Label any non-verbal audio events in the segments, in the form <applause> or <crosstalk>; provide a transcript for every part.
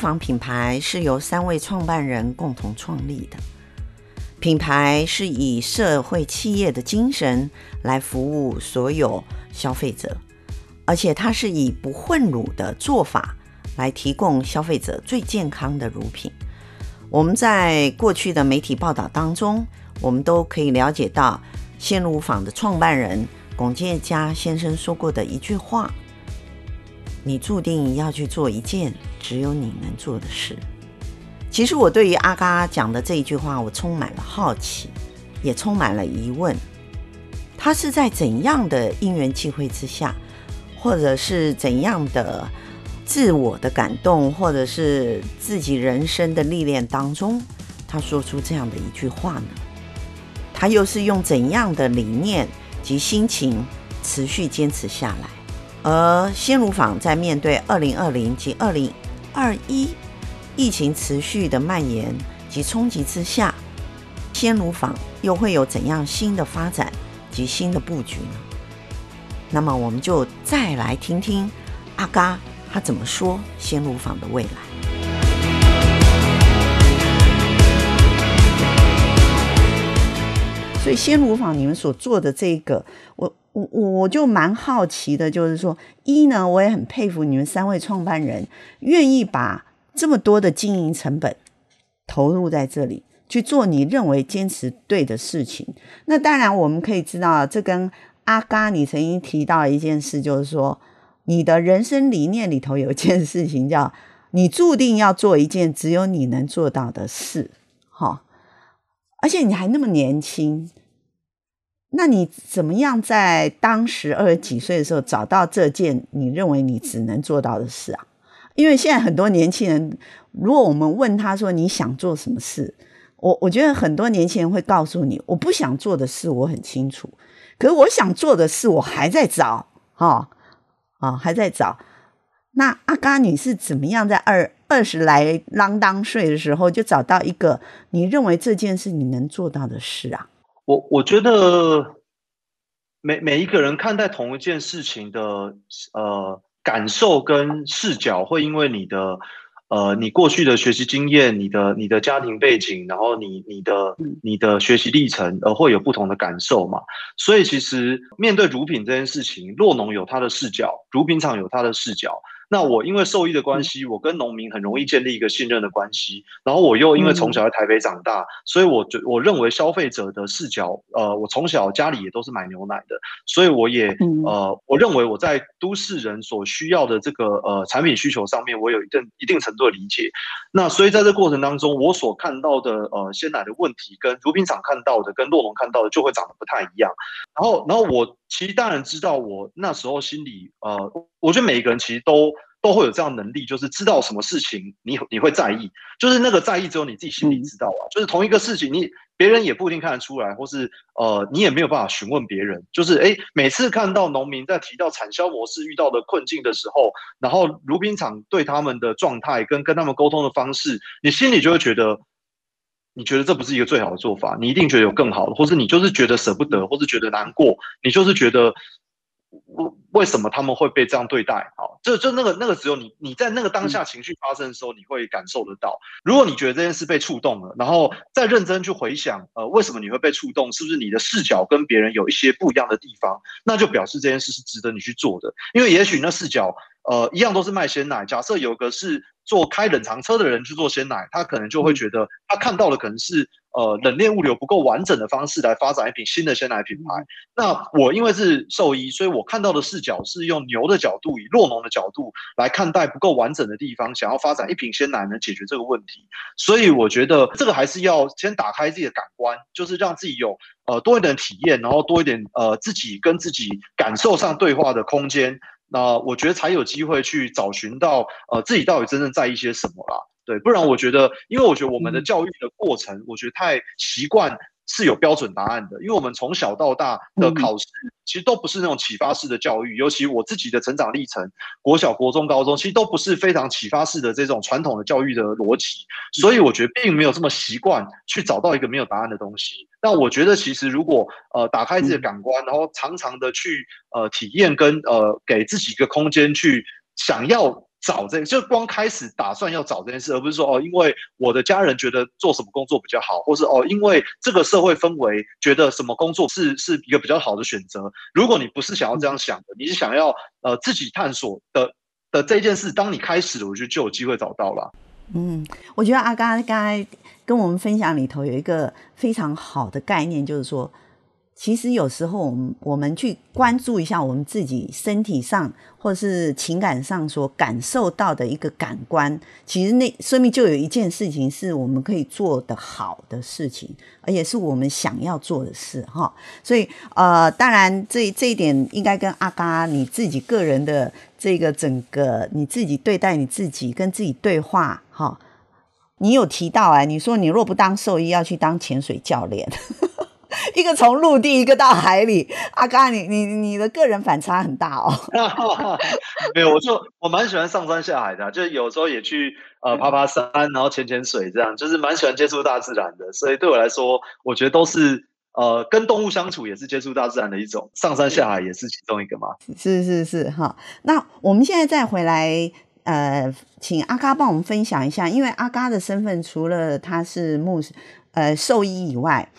乳坊品牌是由三位创办人共同创立的，品牌是以社会企业的精神来服务所有消费者，而且它是以不混乳的做法来提供消费者最健康的乳品。我们在过去的媒体报道当中，我们都可以了解到鲜乳坊的创办人龚建嘉先生说过的一句话。你注定要去做一件只有你能做的事。其实我对于阿嘎讲的这一句话，我充满了好奇，也充满了疑问。他是在怎样的因缘际会之下，或者是怎样的自我的感动，或者是自己人生的历练当中，他说出这样的一句话呢？他又是用怎样的理念及心情持续坚持下来？而鲜乳坊在面对二零二零及二零二一疫情持续的蔓延及冲击之下，鲜乳坊又会有怎样新的发展及新的布局呢？那么，我们就再来听听阿嘎他怎么说鲜乳坊的未来。所以，鲜乳坊你们所做的这个，我。我我就蛮好奇的，就是说，一呢，我也很佩服你们三位创办人，愿意把这么多的经营成本投入在这里去做你认为坚持对的事情。那当然，我们可以知道，这跟阿嘎你曾经提到一件事，就是说，你的人生理念里头有一件事情叫“你注定要做一件只有你能做到的事”，哈，而且你还那么年轻。那你怎么样在当时二十几岁的时候找到这件你认为你只能做到的事啊？因为现在很多年轻人，如果我们问他说你想做什么事，我我觉得很多年轻人会告诉你，我不想做的事我很清楚，可是我想做的事我还在找，哈、哦、啊、还在找。那阿嘎你是怎么样在二二十来啷当岁的时候就找到一个你认为这件事你能做到的事啊？我我觉得每每一个人看待同一件事情的呃感受跟视角，会因为你的呃你过去的学习经验、你的你的家庭背景，然后你你的你的学习历程，而会有不同的感受嘛。所以其实面对乳品这件事情，洛农有他的视角，乳品厂有他的视角。那我因为兽医的关系，我跟农民很容易建立一个信任的关系。然后我又因为从小在台北长大，所以我觉我认为消费者的视角，呃，我从小家里也都是买牛奶的，所以我也呃，我认为我在都市人所需要的这个呃产品需求上面，我有一定一定程度的理解。那所以在这过程当中，我所看到的呃鲜奶的问题，跟乳品厂看到的，跟洛农看到的，就会长得不太一样。然后，然后我。其实当然知道，我那时候心里，呃，我觉得每一个人其实都都会有这样能力，就是知道什么事情你你会在意，就是那个在意只有你自己心里知道啊。就是同一个事情，你别人也不一定看得出来，或是呃，你也没有办法询问别人。就是哎，每次看到农民在提到产销模式遇到的困境的时候，然后乳品厂对他们的状态跟跟他们沟通的方式，你心里就会觉得。你觉得这不是一个最好的做法，你一定觉得有更好的，或是你就是觉得舍不得，或是觉得难过，你就是觉得为为什么他们会被这样对待？好，就就那个那个时候，你你在那个当下情绪发生的时候，你会感受得到。如果你觉得这件事被触动了，然后再认真去回想，呃，为什么你会被触动？是不是你的视角跟别人有一些不一样的地方？那就表示这件事是值得你去做的，因为也许那视角。呃，一样都是卖鲜奶。假设有个是做开冷藏车的人去做鲜奶，他可能就会觉得他看到的可能是呃冷链物流不够完整的方式来发展一瓶新的鲜奶品牌。那我因为是兽医，所以我看到的视角是用牛的角度，以酪农的角度来看待不够完整的地方，想要发展一瓶鲜奶能解决这个问题。所以我觉得这个还是要先打开自己的感官，就是让自己有呃多一点体验，然后多一点呃自己跟自己感受上对话的空间。那我觉得才有机会去找寻到，呃，自己到底真正在意些什么啦，对，不然我觉得，因为我觉得我们的教育的过程，我觉得太习惯。是有标准答案的，因为我们从小到大的考试其实都不是那种启发式的教育，尤其我自己的成长历程，国小、国中、高中其实都不是非常启发式的这种传统的教育的逻辑，所以我觉得并没有这么习惯去找到一个没有答案的东西。但我觉得其实如果呃打开自己的感官，然后常常的去呃体验跟呃给自己一个空间去想要找这，就光开始打算要找这件事，而不是说哦，因为我的家人觉得做什么工作比较好，或是哦，因为这个社会氛围觉得什么工作是是一个比较好的选择。如果你不是想要这样想的，你是想要呃自己探索的的这件事，当你开始，我觉得就有机会找到了。嗯，我觉得阿嘎刚才跟我们分享里头有一个非常好的概念，就是说。其实有时候，我们我们去关注一下我们自己身体上或是情感上所感受到的一个感官，其实那说明就有一件事情是我们可以做得好的事情，而且是我们想要做的事哈。所以呃，当然这这一点应该跟阿嘎你自己个人的这个整个你自己对待你自己跟自己对话哈，你有提到哎，你说你若不当兽医，要去当潜水教练。一个从陆地，一个到海里，阿嘎，你你你的个人反差很大哦。<laughs> 没有，我就我蛮喜欢上山下海的，就有时候也去呃爬爬山，然后潜潜水，这样就是蛮喜欢接触大自然的。所以对我来说，我觉得都是呃跟动物相处也是接触大自然的一种，上山下海也是其中一个嘛。是是是哈。那我们现在再回来呃，请阿嘎帮我们分享一下，因为阿嘎的身份除了他是牧呃兽医以外。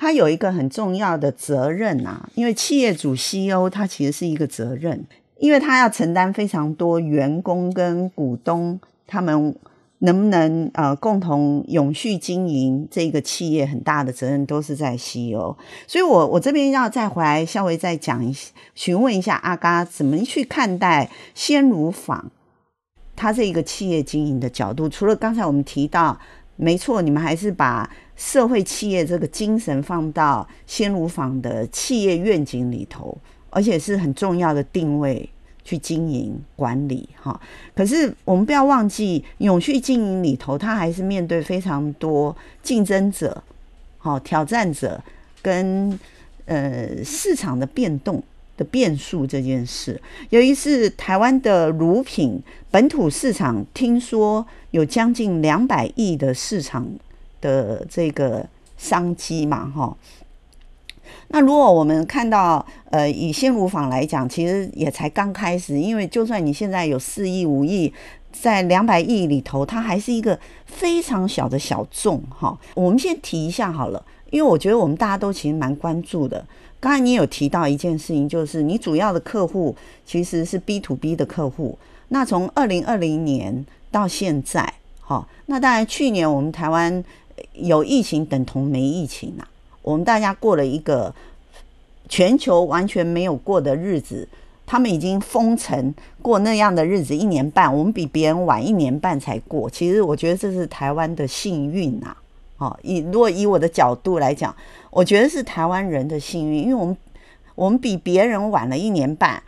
他有一个很重要的责任啊，因为企业主 CEO 他其实是一个责任，因为他要承担非常多员工跟股东他们能不能呃共同永续经营这个企业很大的责任都是在 CEO，所以我我这边要再回来稍微再讲一询问一下阿嘎怎么去看待鲜乳坊他这个企业经营的角度，除了刚才我们提到。没错，你们还是把社会企业这个精神放到鲜乳坊的企业愿景里头，而且是很重要的定位去经营管理哈。可是我们不要忘记，永续经营里头，它还是面对非常多竞争者、好挑战者跟呃市场的变动的变数这件事。由于是台湾的乳品本土市场，听说。有将近两百亿的市场的这个商机嘛，哈。那如果我们看到，呃，以鲜乳坊来讲，其实也才刚开始，因为就算你现在有四亿、五亿，在两百亿里头，它还是一个非常小的小众，哈。我们先提一下好了，因为我觉得我们大家都其实蛮关注的。刚才你有提到一件事情，就是你主要的客户其实是 B to B 的客户。那从二零二零年。到现在，哈，那当然，去年我们台湾有疫情，等同没疫情啊。我们大家过了一个全球完全没有过的日子，他们已经封城过那样的日子一年半，我们比别人晚一年半才过。其实我觉得这是台湾的幸运啊。好，以如果以我的角度来讲，我觉得是台湾人的幸运，因为我们我们比别人晚了一年半，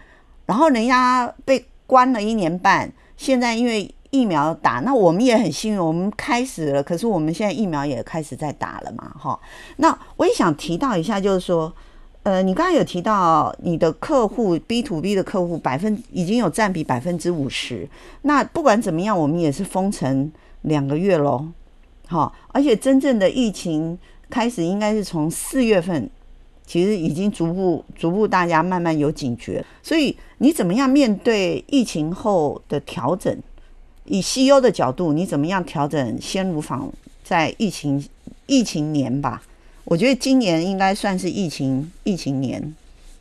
然后人家被关了一年半，现在因为。疫苗打，那我们也很幸运，我们开始了。可是我们现在疫苗也开始在打了嘛，哈。那我也想提到一下，就是说，呃，你刚刚有提到你的客户 B to B 的客户百分已经有占比百分之五十。那不管怎么样，我们也是封城两个月喽，哈。而且真正的疫情开始应该是从四月份，其实已经逐步逐步大家慢慢有警觉。所以你怎么样面对疫情后的调整？以 CEO 的角度，你怎么样调整鲜乳坊在疫情疫情年吧？我觉得今年应该算是疫情疫情年，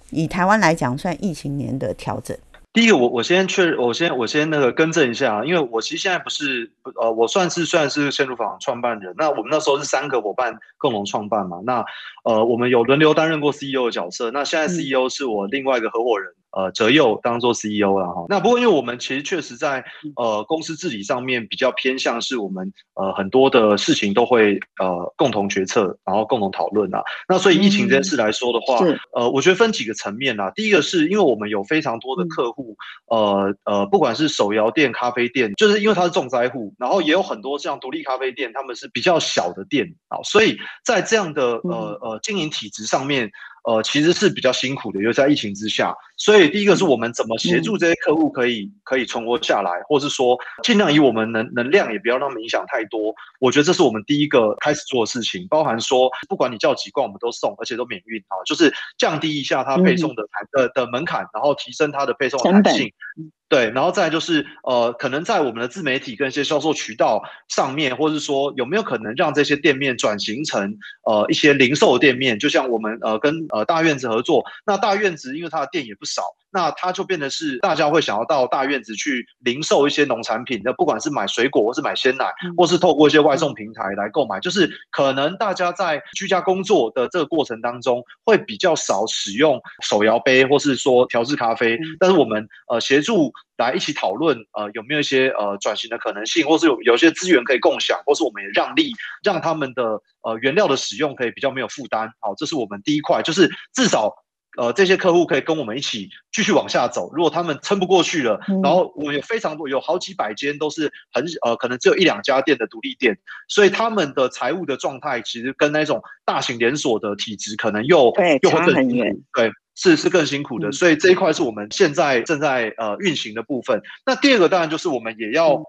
以台湾来讲算疫情年的调整。第一个，我我先确认，我先我先那个更正一下，因为我其实现在不是呃，我算是算是鲜乳坊创办人。那我们那时候是三个伙伴共同创办嘛。那呃，我们有轮流担任过 CEO 的角色。那现在 CEO 是我另外一个合伙人。呃，哲佑当做 CEO 了哈。那不过，因为我们其实确实在呃公司治理上面比较偏向是我们呃很多的事情都会呃共同决策，然后共同讨论啊。那所以疫情这件事来说的话，嗯、呃，我觉得分几个层面啊。第一个是因为我们有非常多的客户，呃呃，不管是手摇店、咖啡店，就是因为它是重灾户，然后也有很多像独立咖啡店，他们是比较小的店啊，所以在这样的呃呃经营体制上面。呃，其实是比较辛苦的，因为在疫情之下，所以第一个是我们怎么协助这些客户可以可以存活下来，或是说尽量以我们能能量也不要让他们影响太多。我觉得这是我们第一个开始做的事情，包含说不管你叫几罐我们都送，而且都免运啊，就是降低一下它配送的的的门槛，然后提升它的配送的弹性。对，然后再就是呃，可能在我们的自媒体跟一些销售渠道上面，或者是说有没有可能让这些店面转型成呃一些零售店面，就像我们呃跟呃大院子合作，那大院子因为它的店也不少。那它就变得是大家会想要到大院子去零售一些农产品，那不管是买水果，或是买鲜奶，或是透过一些外送平台来购买，就是可能大家在居家工作的这个过程当中，会比较少使用手摇杯，或是说调制咖啡。但是我们呃协助来一起讨论，呃有没有一些呃转型的可能性，或是有有些资源可以共享，或是我们也让利，让他们的呃原料的使用可以比较没有负担。好，这是我们第一块，就是至少。呃，这些客户可以跟我们一起继续往下走。如果他们撑不过去了，嗯、然后我们有非常多，有好几百间都是很呃，可能只有一两家店的独立店，所以他们的财务的状态其实跟那种大型连锁的体质可能又对又会更对，是是更辛苦的。嗯、所以这一块是我们现在正在呃运行的部分。那第二个当然就是我们也要。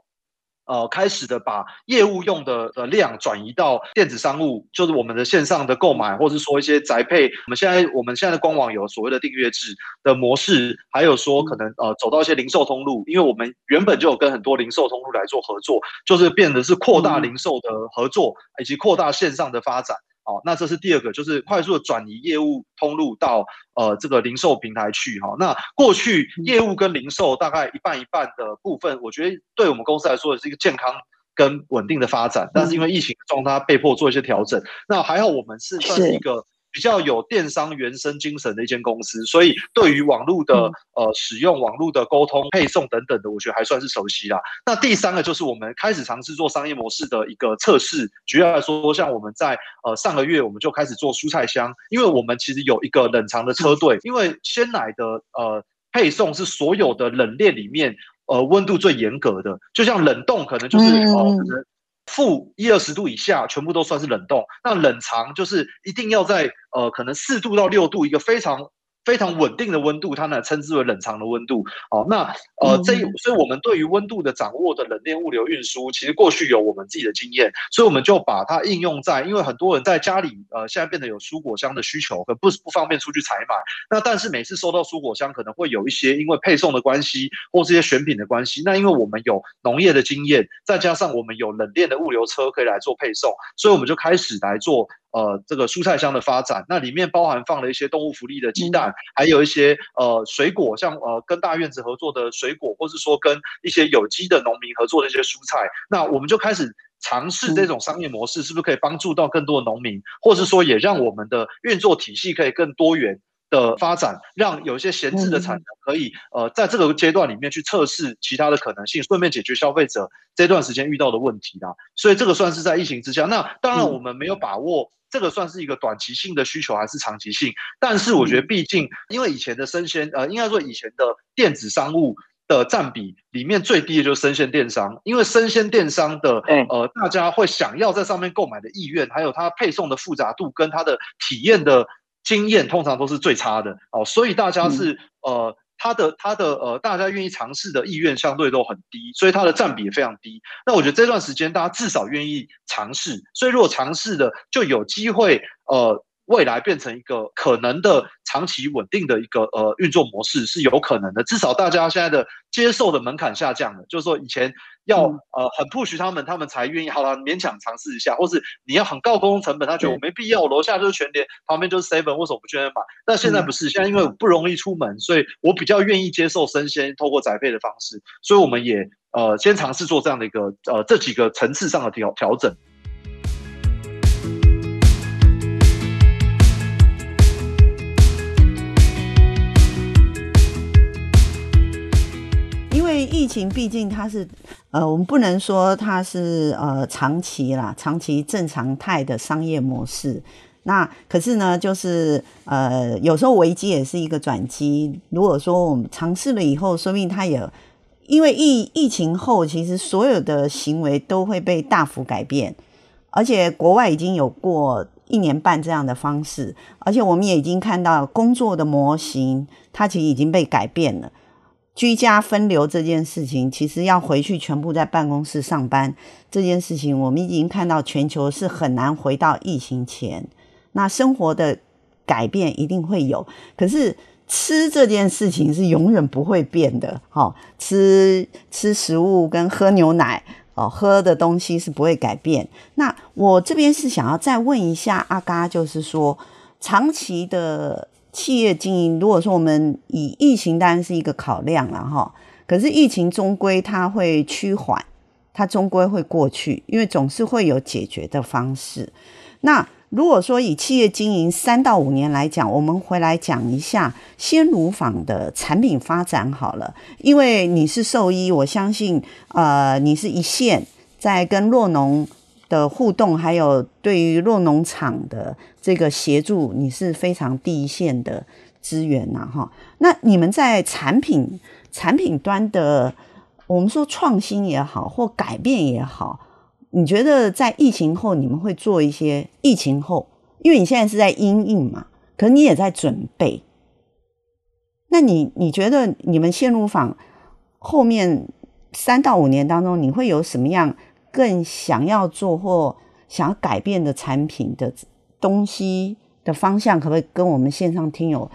嗯呃，开始的把业务用的的量转移到电子商务，就是我们的线上的购买，或者是说一些宅配。我们现在我们现在的官网有所谓的订阅制的模式，还有说可能呃走到一些零售通路，因为我们原本就有跟很多零售通路来做合作，就是变得是扩大零售的合作，以及扩大线上的发展。好，那这是第二个，就是快速的转移业务通路到呃这个零售平台去。哈，那过去业务跟零售大概一半一半的部分，我觉得对我们公司来说也是一个健康跟稳定的发展。但是因为疫情状态，被迫做一些调整。那还好，我们是算是一个。比较有电商原生精神的一间公司，所以对于网络的呃使用、网络的沟通、配送等等的，我觉得还算是熟悉啦。那第三个就是我们开始尝试做商业模式的一个测试。举例来说，像我们在呃上个月我们就开始做蔬菜箱，因为我们其实有一个冷藏的车队，因为鲜奶的呃配送是所有的冷链里面呃温度最严格的，就像冷冻可能就是哦。呃负一二十度以下，全部都算是冷冻。那冷藏就是一定要在呃，可能四度到六度，一个非常。非常稳定的温度，它呢称之为冷藏的温度。哦，那呃，这所以我们对于温度的掌握的冷链物流运输，其实过去有我们自己的经验，所以我们就把它应用在，因为很多人在家里呃现在变得有蔬果箱的需求，可不不方便出去采买。那但是每次收到蔬果箱，可能会有一些因为配送的关系，或这些选品的关系。那因为我们有农业的经验，再加上我们有冷链的物流车可以来做配送，所以我们就开始来做。呃，这个蔬菜箱的发展，那里面包含放了一些动物福利的鸡蛋，嗯、还有一些呃水果，像呃跟大院子合作的水果，或是说跟一些有机的农民合作的一些蔬菜，那我们就开始尝试这种商业模式，是不是可以帮助到更多的农民，嗯、或是说也让我们的运作体系可以更多元的发展，让有一些闲置的产能可以呃在这个阶段里面去测试其他的可能性，顺便解决消费者这段时间遇到的问题啦。所以这个算是在疫情之下，那当然我们没有把握。这个算是一个短期性的需求还是长期性？但是我觉得，毕竟因为以前的生鲜，呃，应该说以前的电子商务的占比里面最低的就是生鲜电商，因为生鲜电商的，呃，大家会想要在上面购买的意愿，还有它配送的复杂度跟它的体验的经验，通常都是最差的哦，所以大家是呃。他的他的呃，大家愿意尝试的意愿相对都很低，所以它的占比也非常低。那我觉得这段时间大家至少愿意尝试，所以如果尝试的就有机会呃。未来变成一个可能的长期稳定的一个呃运作模式是有可能的，至少大家现在的接受的门槛下降了，就是说以前要呃很 push 他们，他们才愿意好了勉强尝试一下，或是你要很高沟通成本，他觉得我没必要，楼下就是全联，旁边就是 seven，为什么不去那买？但现在不是，现在因为不容易出门，所以我比较愿意接受生鲜透过宅配的方式，所以我们也呃先尝试做这样的一个呃这几个层次上的调调整。疫情毕竟它是，呃，我们不能说它是呃长期啦，长期正常态的商业模式。那可是呢，就是呃，有时候危机也是一个转机。如果说我们尝试了以后，说明它也因为疫疫情后，其实所有的行为都会被大幅改变，而且国外已经有过一年半这样的方式，而且我们也已经看到工作的模型，它其实已经被改变了。居家分流这件事情，其实要回去全部在办公室上班这件事情，我们已经看到全球是很难回到疫情前。那生活的改变一定会有，可是吃这件事情是永远不会变的，好，吃吃食物跟喝牛奶哦，喝的东西是不会改变。那我这边是想要再问一下阿嘎，就是说长期的企业经营，如果说我们以疫情当然是一个考量了哈，可是疫情终归它会趋缓，它终归会过去，因为总是会有解决的方式。那如果说以企业经营三到五年来讲，我们回来讲一下鲜乳坊的产品发展好了。因为你是兽医，我相信，呃，你是一线在跟酪农的互动，还有对于酪农场的这个协助，你是非常第一线的资源呐，哈。那你们在产品产品端的，我们说创新也好，或改变也好。你觉得在疫情后，你们会做一些疫情后，因为你现在是在因应嘛，可是你也在准备。那你你觉得你们线路坊后面三到五年当中，你会有什么样更想要做或想要改变的产品的东西的方向？可不可以跟我们线上听友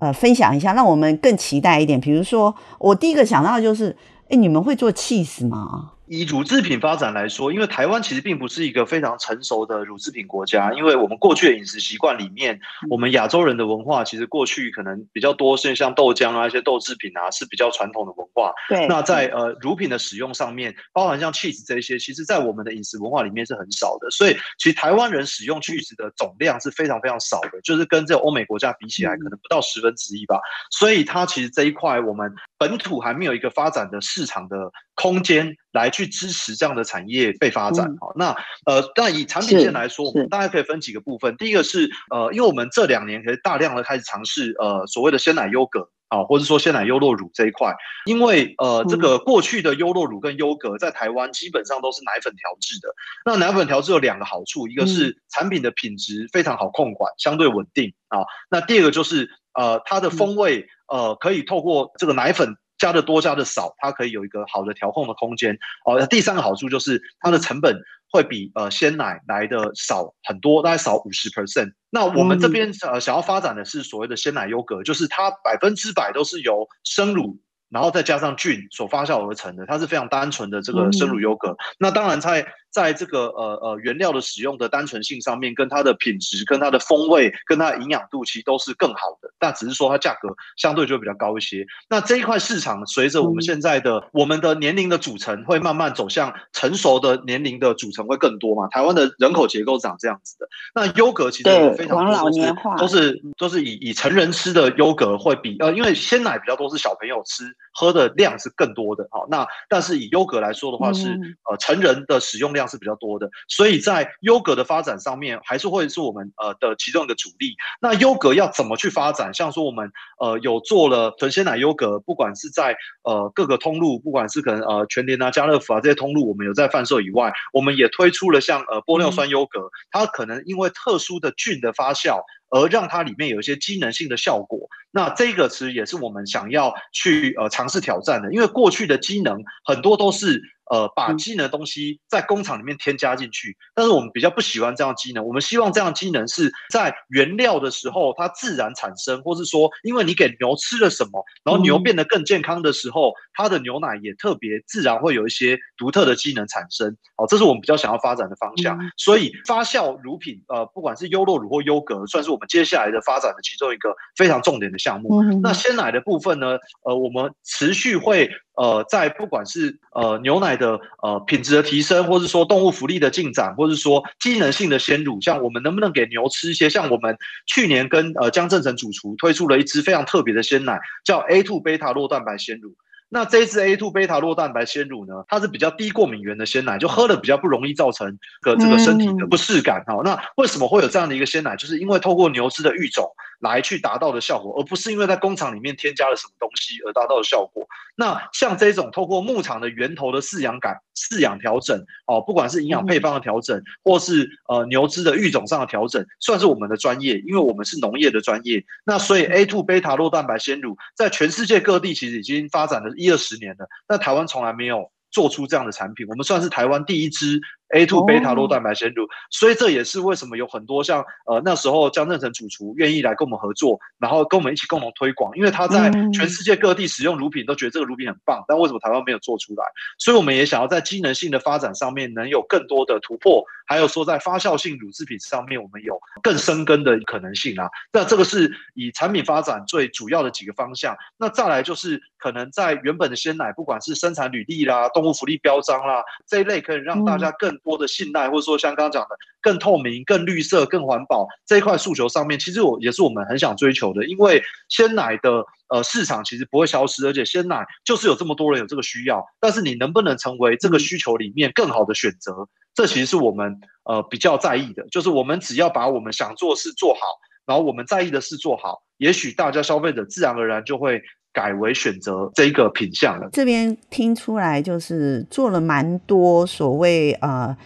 呃分享一下，让我们更期待一点？比如说，我第一个想到的就是，哎，你们会做 cheese 吗？以乳制品发展来说，因为台湾其实并不是一个非常成熟的乳制品国家，因为我们过去的饮食习惯里面，我们亚洲人的文化其实过去可能比较多是像豆浆啊一些豆制品啊是比较传统的文化。对。那在呃乳品的使用上面，包含像 cheese 这些，其实在我们的饮食文化里面是很少的。所以其实台湾人使用 cheese 的总量是非常非常少的，就是跟这个欧美国家比起来，可能不到十分之一吧。所以它其实这一块我们本土还没有一个发展的市场的空间来去支持这样的产业被发展。好、嗯，那呃，那以产品线来说，我们大概可以分几个部分。第一个是呃，因为我们这两年可以大量的开始尝试呃所谓的鲜奶优格啊，或者说鲜奶优酪乳这一块。因为呃，这个过去的优酪乳跟优格在台湾基本上都是奶粉调制的。那奶粉调制有两个好处，一个是产品的品质非常好控管，相对稳定啊。那第二个就是呃，它的风味呃，可以透过这个奶粉。加的多加的少，它可以有一个好的调控的空间。哦，第三个好处就是它的成本会比呃鲜奶来的少很多，大概少五十 percent。那我们这边呃想要发展的是所谓的鲜奶优格，就是它百分之百都是由生乳。然后再加上菌所发酵而成的，它是非常单纯的这个生乳优格。嗯、那当然在在这个呃呃原料的使用的单纯性上面，跟它的品质、跟它的风味、跟它的营养度，其实都是更好的。那只是说它价格相对就会比较高一些。那这一块市场随着我们现在的、嗯、我们的年龄的组成会慢慢走向成熟的年龄的组成会更多嘛？台湾的人口结构长这样子的。那优格其实非常多老年化，都是都是以以成人吃的优格会比呃，因为鲜奶比较多是小朋友吃。喝的量是更多的，好，那但是以优格来说的话是，嗯、呃成人的使用量是比较多的，所以在优格的发展上面还是会是我们呃的其中一个主力。那优格要怎么去发展？像说我们呃有做了纯鲜奶优格，不管是在呃各个通路，不管是可能呃全联啊、家乐福啊这些通路，我们有在贩售以外，我们也推出了像呃玻尿酸优格，它可能因为特殊的菌的发酵。而让它里面有一些机能性的效果，那这个其实也是我们想要去呃尝试挑战的，因为过去的机能很多都是。呃，把机能的东西在工厂里面添加进去，但是我们比较不喜欢这样的机能。我们希望这样的机能是在原料的时候它自然产生，或是说，因为你给牛吃了什么，然后牛变得更健康的时候，它的牛奶也特别自然会有一些独特的机能产生。好，这是我们比较想要发展的方向。所以发酵乳品，呃，不管是优酪乳或优格，算是我们接下来的发展的其中一个非常重点的项目。那鲜奶的部分呢，呃，我们持续会。呃，在不管是呃牛奶的呃品质的提升，或是说动物福利的进展，或是说机能性的鲜乳，像我们能不能给牛吃一些？像我们去年跟呃江正成主厨推出了一支非常特别的鲜奶，叫 A two 贝塔酪蛋白鲜乳。那这一支 A two 贝塔酪蛋白鲜乳呢，它是比较低过敏原的鲜奶，就喝了比较不容易造成个这个身体的不适感哈。那为什么会有这样的一个鲜奶？就是因为透过牛只的育种来去达到的效果，而不是因为在工厂里面添加了什么东西而达到的效果。那像这种透过牧场的源头的饲养感、饲养调整哦，不管是营养配方的调整，或是呃牛只的育种上的调整，算是我们的专业，因为我们是农业的专业。那所以 A two 贝塔酪蛋白鲜乳在全世界各地其实已经发展了一二十年了，那台湾从来没有做出这样的产品，我们算是台湾第一支 A two 贝塔酪蛋白鲜乳，所以这也是为什么有很多像呃那时候江正成主厨愿意来跟我们合作，然后跟我们一起共同推广，因为他在全世界各地使用乳品都觉得这个乳品很棒，但为什么台湾没有做出来？所以我们也想要在机能性的发展上面能有更多的突破，还有说在发酵性乳制品上面我们有更深根的可能性啊。那这个是以产品发展最主要的几个方向。那再来就是可能在原本的鲜奶，不管是生产履历啦、动物福利标章啦这一类，可以让大家更多的信赖，或者说像刚刚讲的更透明、更绿色、更环保这一块诉求上面，其实我也是我们很想追求的。因为鲜奶的呃市场其实不会消失，而且鲜奶就是有这么多人有这个需要，但是你能不能成为这个需求里面更好的选择，这其实是我们呃比较在意的。就是我们只要把我们想做事做好，然后我们在意的事做好，也许大家消费者自然而然就会。改为选择这个品项了。这边听出来就是做了蛮多所谓呃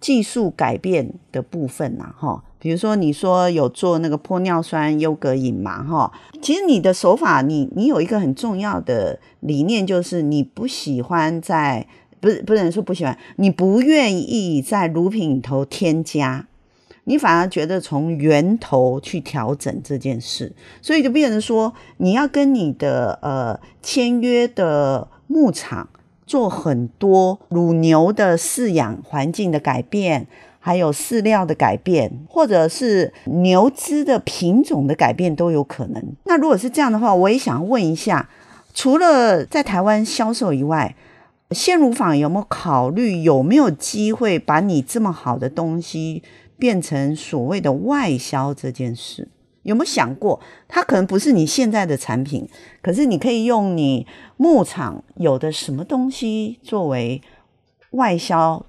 技术改变的部分呐，哈。比如说你说有做那个玻尿酸优格饮嘛，哈。其实你的手法，你你有一个很重要的理念，就是你不喜欢在不是不能说不喜欢，你不愿意在乳品里头添加。你反而觉得从源头去调整这件事，所以就变成说，你要跟你的呃签约的牧场做很多乳牛的饲养环境的改变，还有饲料的改变，或者是牛只的品种的改变都有可能。那如果是这样的话，我也想问一下，除了在台湾销售以外，鲜乳坊有没有考虑有没有机会把你这么好的东西？变成所谓的外销这件事，有没有想过？它可能不是你现在的产品，可是你可以用你牧场有的什么东西作为外销，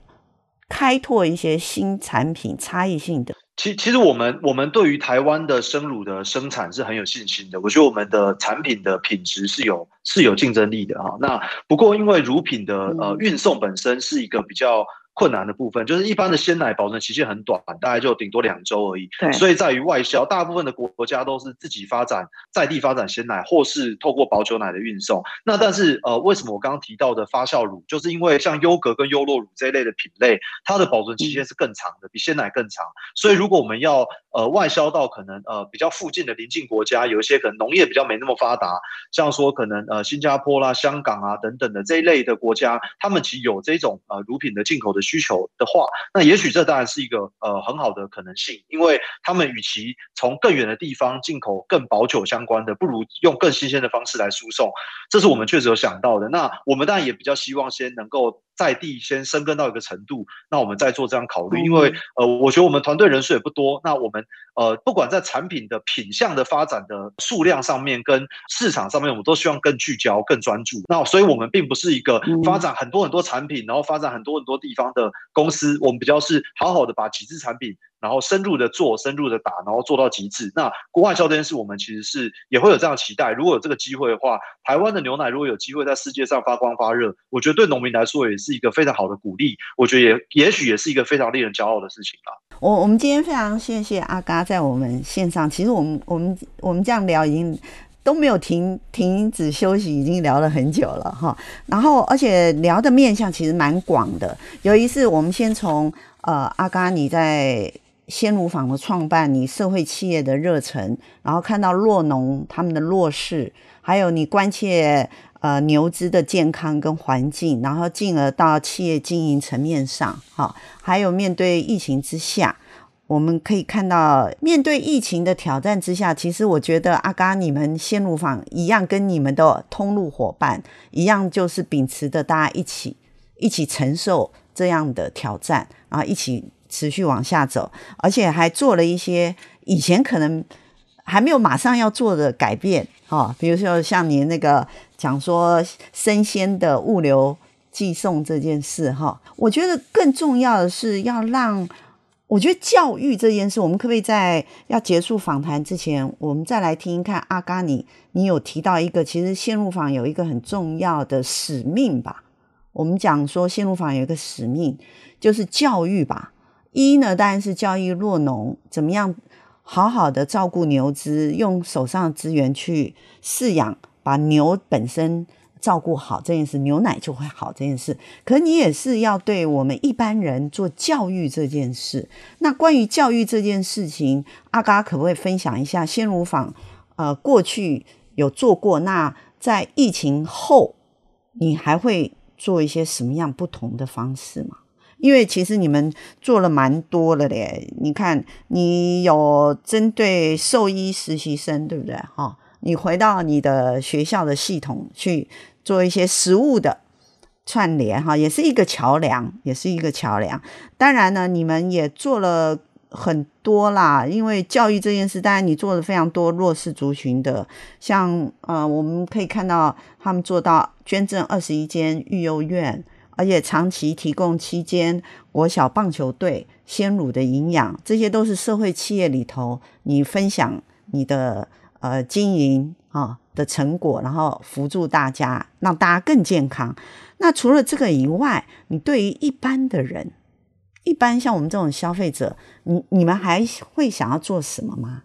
开拓一些新产品，差异性的。其其实我们我们对于台湾的生乳的生产是很有信心的，我觉得我们的产品的品质是有是有竞争力的哈。那不过因为乳品的呃运送本身是一个比较。困难的部分就是一般的鲜奶保存期限很短，大概就顶多两周而已。对，所以在于外销，大部分的国家都是自己发展在地发展鲜奶，或是透过保酒奶的运送。那但是呃，为什么我刚刚提到的发酵乳，就是因为像优格跟优酪乳这一类的品类，它的保存期限是更长的，比鲜奶更长。所以如果我们要呃外销到可能呃比较附近的邻近国家，有一些可能农业比较没那么发达，像说可能呃新加坡啦、香港啊等等的这一类的国家，他们其实有这种呃乳品的进口的。需求的话，那也许这当然是一个呃很好的可能性，因为他们与其从更远的地方进口更保久相关的，不如用更新鲜的方式来输送，这是我们确实有想到的。那我们当然也比较希望先能够。在地先生根到一个程度，那我们再做这样考虑。因为呃，我觉得我们团队人数也不多，那我们呃，不管在产品的品相的发展的数量上面，跟市场上面，我们都希望更聚焦、更专注。那所以我们并不是一个发展很多很多产品，然后发展很多很多地方的公司。我们比较是好好的把几支产品。然后深入的做，深入的打，然后做到极致。那国外销这件事，我们其实是也会有这样期待。如果有这个机会的话，台湾的牛奶如果有机会在世界上发光发热，我觉得对农民来说也是一个非常好的鼓励。我觉得也也许也是一个非常令人骄傲的事情吧。我我们今天非常谢谢阿嘎在我们线上。其实我们我们我们这样聊已经都没有停停止休息，已经聊了很久了哈。然后而且聊的面向其实蛮广的。有一次我们先从呃阿嘎你在。鲜乳坊的创办，你社会企业的热忱，然后看到酪农他们的弱势，还有你关切呃牛只的健康跟环境，然后进而到企业经营层面上，哈，还有面对疫情之下，我们可以看到面对疫情的挑战之下，其实我觉得阿嘎你们鲜乳坊一样，跟你们的通路伙伴一样，就是秉持着大家一起一起承受这样的挑战，然后一起。持续往下走，而且还做了一些以前可能还没有马上要做的改变，哈，比如说像你那个讲说生鲜的物流寄送这件事，哈，我觉得更重要的是要让，我觉得教育这件事，我们可不可以在要结束访谈之前，我们再来听一看阿嘎你，你有提到一个，其实鲜乳坊有一个很重要的使命吧？我们讲说鲜乳坊有一个使命，就是教育吧。一呢，当然是教育酪农怎么样好好的照顾牛只，用手上的资源去饲养，把牛本身照顾好这件事，牛奶就会好这件事。可你也是要对我们一般人做教育这件事。那关于教育这件事情，阿嘎可不可以分享一下鲜乳坊？呃，过去有做过，那在疫情后，你还会做一些什么样不同的方式吗？因为其实你们做了蛮多了嘞。你看，你有针对兽医实习生，对不对？哈，你回到你的学校的系统去做一些实务的串联，哈，也是一个桥梁，也是一个桥梁。当然呢，你们也做了。很多啦，因为教育这件事，当然你做了非常多弱势族群的，像呃，我们可以看到他们做到捐赠二十一间育幼院，而且长期提供期间国小棒球队鲜乳的营养，这些都是社会企业里头你分享你的呃经营啊的成果，然后辅助大家，让大家更健康。那除了这个以外，你对于一般的人。一般像我们这种消费者，你你们还会想要做什么吗？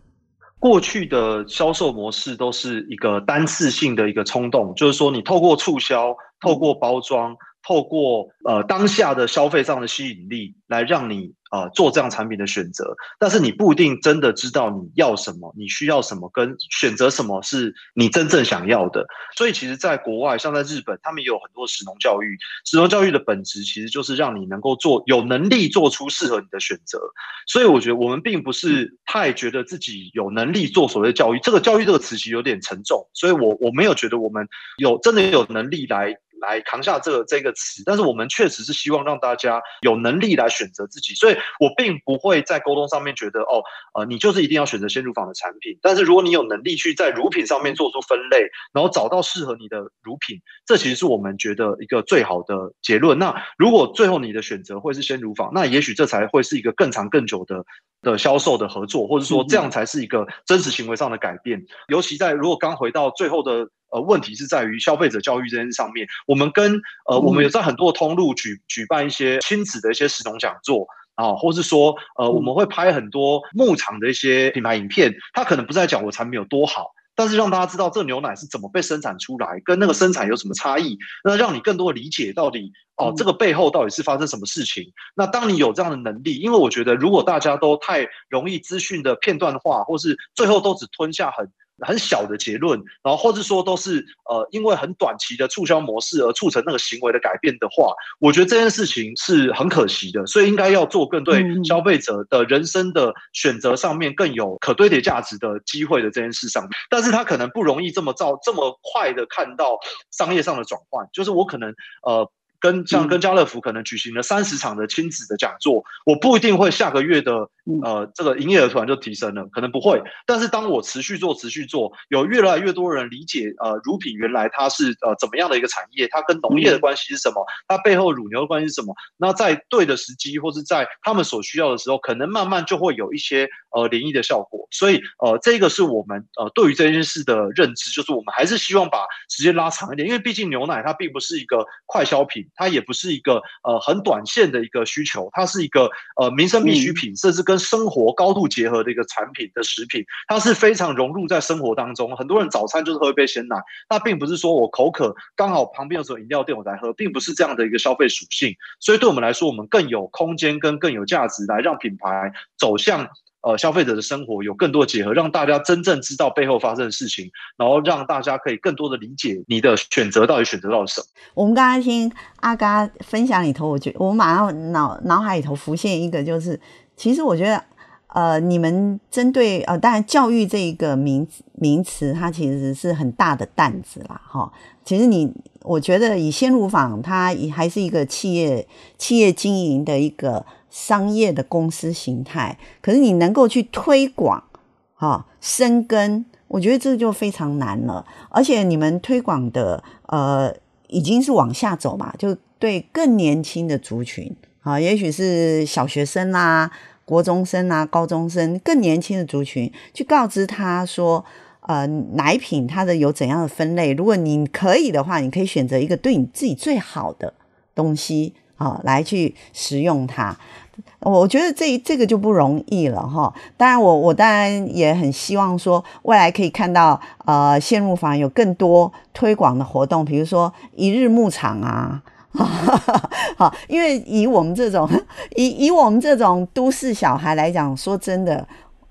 过去的销售模式都是一个单次性的一个冲动，就是说你透过促销，透过包装。透过呃当下的消费上的吸引力来让你呃做这样产品的选择，但是你不一定真的知道你要什么，你需要什么，跟选择什么是你真正想要的。所以其实，在国外，像在日本，他们也有很多食农教育。食农教育的本质其实就是让你能够做有能力做出适合你的选择。所以我觉得我们并不是太觉得自己有能力做所谓的教育。这个教育这个词其实有点沉重，所以我我没有觉得我们有真的有能力来。来扛下这个这个词，但是我们确实是希望让大家有能力来选择自己，所以我并不会在沟通上面觉得哦，呃，你就是一定要选择鲜乳坊的产品。但是如果你有能力去在乳品上面做出分类，然后找到适合你的乳品，这其实是我们觉得一个最好的结论。那如果最后你的选择会是鲜乳坊，那也许这才会是一个更长更久的的销售的合作，或者说这样才是一个真实行为上的改变。尤其在如果刚回到最后的。呃，问题是在于消费者教育这件事上面，我们跟呃，我们有在很多通路举举办一些亲子的一些食农讲座啊，或是说呃，我们会拍很多牧场的一些品牌影片，它可能不是在讲我产品有多好，但是让大家知道这牛奶是怎么被生产出来，跟那个生产有什么差异，那让你更多的理解到底哦，这个背后到底是发生什么事情。那当你有这样的能力，因为我觉得如果大家都太容易资讯的片段化，或是最后都只吞下很。很小的结论，然后或者说都是呃，因为很短期的促销模式而促成那个行为的改变的话，我觉得这件事情是很可惜的。所以应该要做更对消费者的人生的选择上面更有可堆叠价值的机会的这件事上面，但是他可能不容易这么造这么快的看到商业上的转换，就是我可能呃。跟像跟家乐福可能举行了三十场的亲子的讲座，我不一定会下个月的呃这个营业额突然就提升了，可能不会。但是当我持续做持续做，有越来越多人理解呃乳品原来它是呃怎么样的一个产业，它跟农业的关系是什么，它背后乳牛的关系是什么。那在对的时机或是在他们所需要的时候，可能慢慢就会有一些呃涟漪的效果。所以呃这个是我们呃对于这件事的认知，就是我们还是希望把时间拉长一点，因为毕竟牛奶它并不是一个快消品。它也不是一个呃很短线的一个需求，它是一个呃民生必需品，甚至跟生活高度结合的一个产品的食品，它是非常融入在生活当中。很多人早餐就是喝一杯鲜奶，那并不是说我口渴刚好旁边有什么饮料店我来喝，并不是这样的一个消费属性。所以对我们来说，我们更有空间跟更有价值来让品牌走向。呃，消费者的生活有更多结合，让大家真正知道背后发生的事情，然后让大家可以更多的理解你的选择到底选择到了什么。我们刚才听阿嘎分享里头，我觉得我马上脑脑海里头浮现一个，就是其实我觉得，呃，你们针对呃，当然教育这一个名名词，它其实是很大的担子啦，哈。其实你，我觉得以鲜乳坊，它还是一个企业企业经营的一个。商业的公司形态，可是你能够去推广，哈、深耕，我觉得这就非常难了。而且你们推广的，呃，已经是往下走嘛，就对更年轻的族群，啊、也许是小学生啊、国中生啊、高中生，更年轻的族群，去告知他说，呃，奶品它的有怎样的分类，如果你可以的话，你可以选择一个对你自己最好的东西。啊，来去食用它。我觉得这这个就不容易了哈。当然我，我我当然也很希望说，未来可以看到呃，鲜乳坊有更多推广的活动，比如说一日牧场啊，<laughs> 好，因为以我们这种 <laughs> 以以我们这种都市小孩来讲，说真的，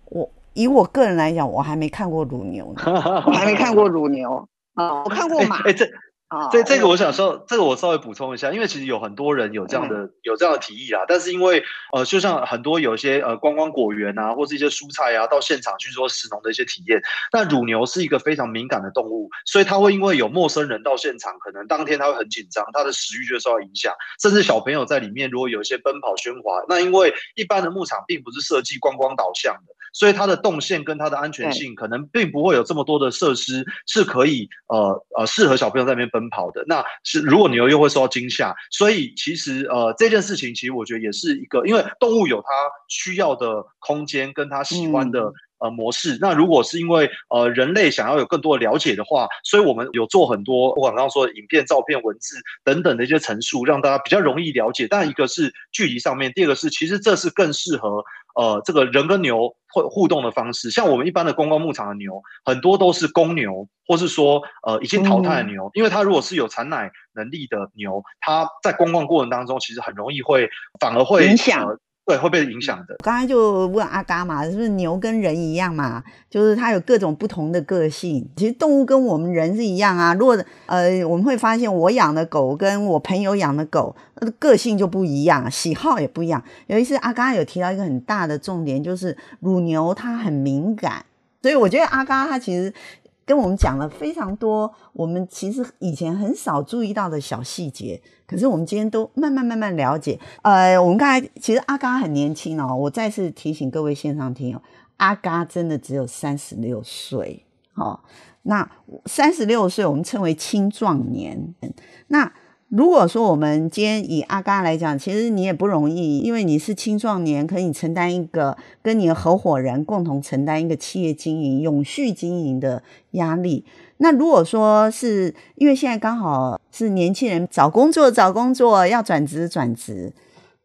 我以我个人来讲，我还没看过乳牛呢，<laughs> 我还没看过乳牛啊，我看过马。哎，这。啊，这这个我想说，这个我稍微补充一下，因为其实有很多人有这样的、嗯、有这样的提议啦，但是因为呃，就像很多有一些呃观光果园啊，或是一些蔬菜啊，到现场去做食农的一些体验，那乳牛是一个非常敏感的动物，所以它会因为有陌生人到现场，可能当天它会很紧张，它的食欲就会受到影响，甚至小朋友在里面如果有一些奔跑喧哗，那因为一般的牧场并不是设计观光导向的，所以它的动线跟它的安全性可能并不会有这么多的设施是可以呃呃适合小朋友在那边奔。跑的，那是如果牛又会受到惊吓，所以其实呃这件事情其实我觉得也是一个，因为动物有它需要的空间跟它喜欢的、嗯、呃模式。那如果是因为呃人类想要有更多的了解的话，所以我们有做很多我刚刚说的影片、照片、文字等等的一些陈述，让大家比较容易了解。但一个是距离上面，第二个是其实这是更适合。呃，这个人跟牛会互动的方式，像我们一般的公共牧场的牛，很多都是公牛，或是说呃已经淘汰的牛，嗯、因为它如果是有产奶能力的牛，它在公共过程当中其实很容易会反而会影响。呃对，会被影响的。刚才就问阿嘎嘛，是不是牛跟人一样嘛？就是它有各种不同的个性。其实动物跟我们人是一样啊。如果呃，我们会发现我养的狗跟我朋友养的狗，个性就不一样，喜好也不一样。有一次阿嘎有提到一个很大的重点，就是乳牛它很敏感，所以我觉得阿嘎他其实。跟我们讲了非常多，我们其实以前很少注意到的小细节，可是我们今天都慢慢慢慢了解。呃，我们刚才其实阿嘎很年轻哦，我再次提醒各位线上听友，阿嘎真的只有三十六岁哦。那三十六岁，我们称为青壮年。那如果说我们今天以阿嘎来讲，其实你也不容易，因为你是青壮年，可以承担一个跟你的合伙人共同承担一个企业经营、永续经营的压力。那如果说是因为现在刚好是年轻人找工作、找工作要转职、转职，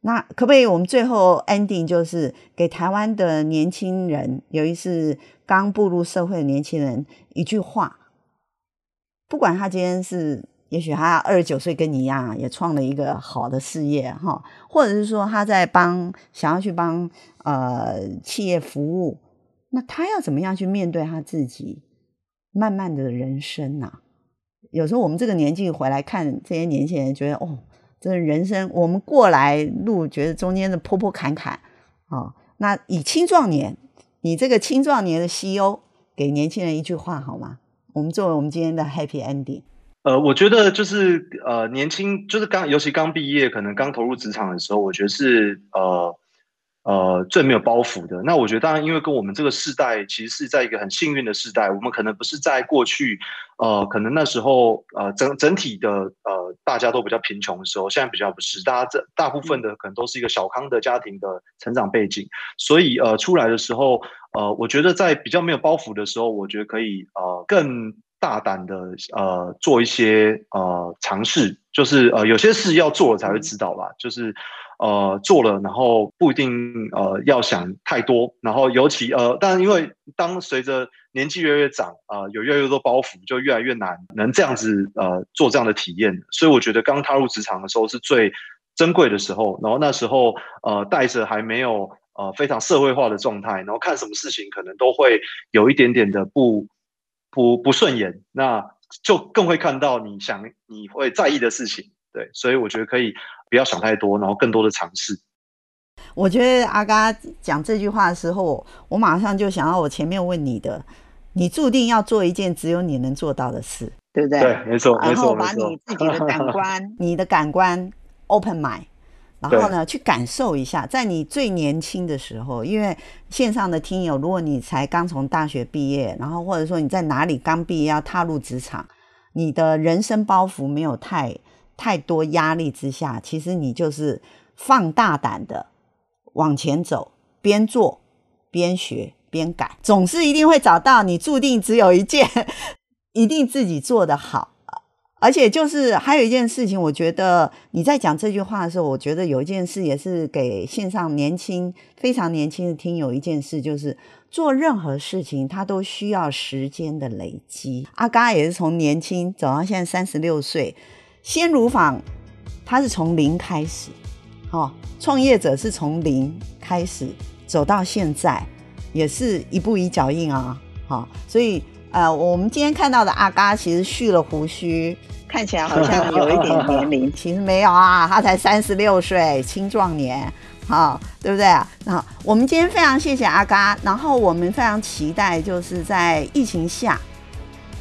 那可不可以我们最后 ending 就是给台湾的年轻人，尤其是刚步入社会的年轻人一句话，不管他今天是。也许他二十九岁跟你一样，也创了一个好的事业哈，或者是说他在帮想要去帮呃企业服务，那他要怎么样去面对他自己慢慢的人生呐、有时候我们这个年纪回来看这些年轻人，觉得哦，这人生我们过来路，觉得中间的坡坡坎坎啊、哦。那以青壮年，你这个青壮年的 CEO 给年轻人一句话好吗？我们作为我们今天的 Happy Ending。呃，我觉得就是呃，年轻就是刚，尤其刚毕业，可能刚投入职场的时候，我觉得是呃呃最没有包袱的。那我觉得，当然，因为跟我们这个世代，其实是在一个很幸运的世代，我们可能不是在过去，呃，可能那时候呃整整体的呃大家都比较贫穷的时候，现在比较不是，大家这大部分的可能都是一个小康的家庭的成长背景，所以呃出来的时候，呃，我觉得在比较没有包袱的时候，我觉得可以呃更。大胆的呃做一些呃尝试，就是呃有些事要做了才会知道吧，就是呃做了，然后不一定呃要想太多，然后尤其呃，但因为当随着年纪越来越长啊、呃，有越来越多包袱，就越来越难能这样子呃做这样的体验，所以我觉得刚踏入职场的时候是最珍贵的时候，然后那时候呃带着还没有呃非常社会化的状态，然后看什么事情可能都会有一点点的不。不不顺眼，那就更会看到你想你会在意的事情，对，所以我觉得可以不要想太多，然后更多的尝试。我觉得阿嘎讲这句话的时候，我马上就想到我前面问你的，你注定要做一件只有你能做到的事，对不对？对，没错，没错，然后把你自己的感官，<laughs> 你的感官 open mind。然后呢，去感受一下，在你最年轻的时候，因为线上的听友，如果你才刚从大学毕业，然后或者说你在哪里刚毕业要踏入职场，你的人生包袱没有太太多压力之下，其实你就是放大胆的往前走，边做边学边改，总是一定会找到你注定只有一件，<laughs> 一定自己做得好。而且就是还有一件事情，我觉得你在讲这句话的时候，我觉得有一件事也是给线上年轻、非常年轻的听友一件事，就是做任何事情，它都需要时间的累积。阿嘎也是从年轻走到现在三十六岁，鲜乳坊他是从零开始，哦，创业者是从零开始走到现在，也是一步一脚印啊，好、所以呃，我们今天看到的阿嘎其实蓄了胡须。看起来好像有一点年龄，<laughs> 其实没有啊，他才三十六岁，青壮年，好，对不对啊？那我们今天非常谢谢阿嘎，然后我们非常期待，就是在疫情下，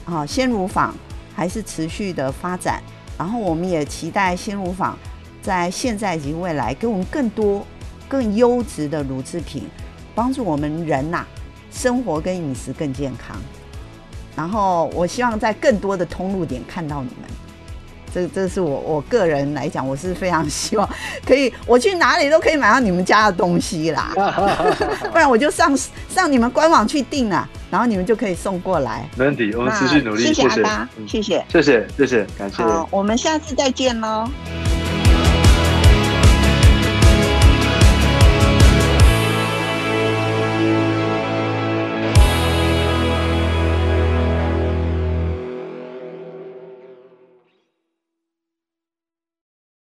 啊，鲜乳坊还是持续的发展，然后我们也期待鲜乳坊在现在以及未来给我们更多、更优质的乳制品，帮助我们人呐、啊、生活跟饮食更健康。然后我希望在更多的通路点看到你们。这这是我我个人来讲，我是非常希望可以，我去哪里都可以买到你们家的东西啦，<laughs> 不然我就上上你们官网去订了，然后你们就可以送过来。没问题，我们持续努力。谢谢阿嘎，谢谢，谢谢谢谢，感谢。好，我们下次再见喽。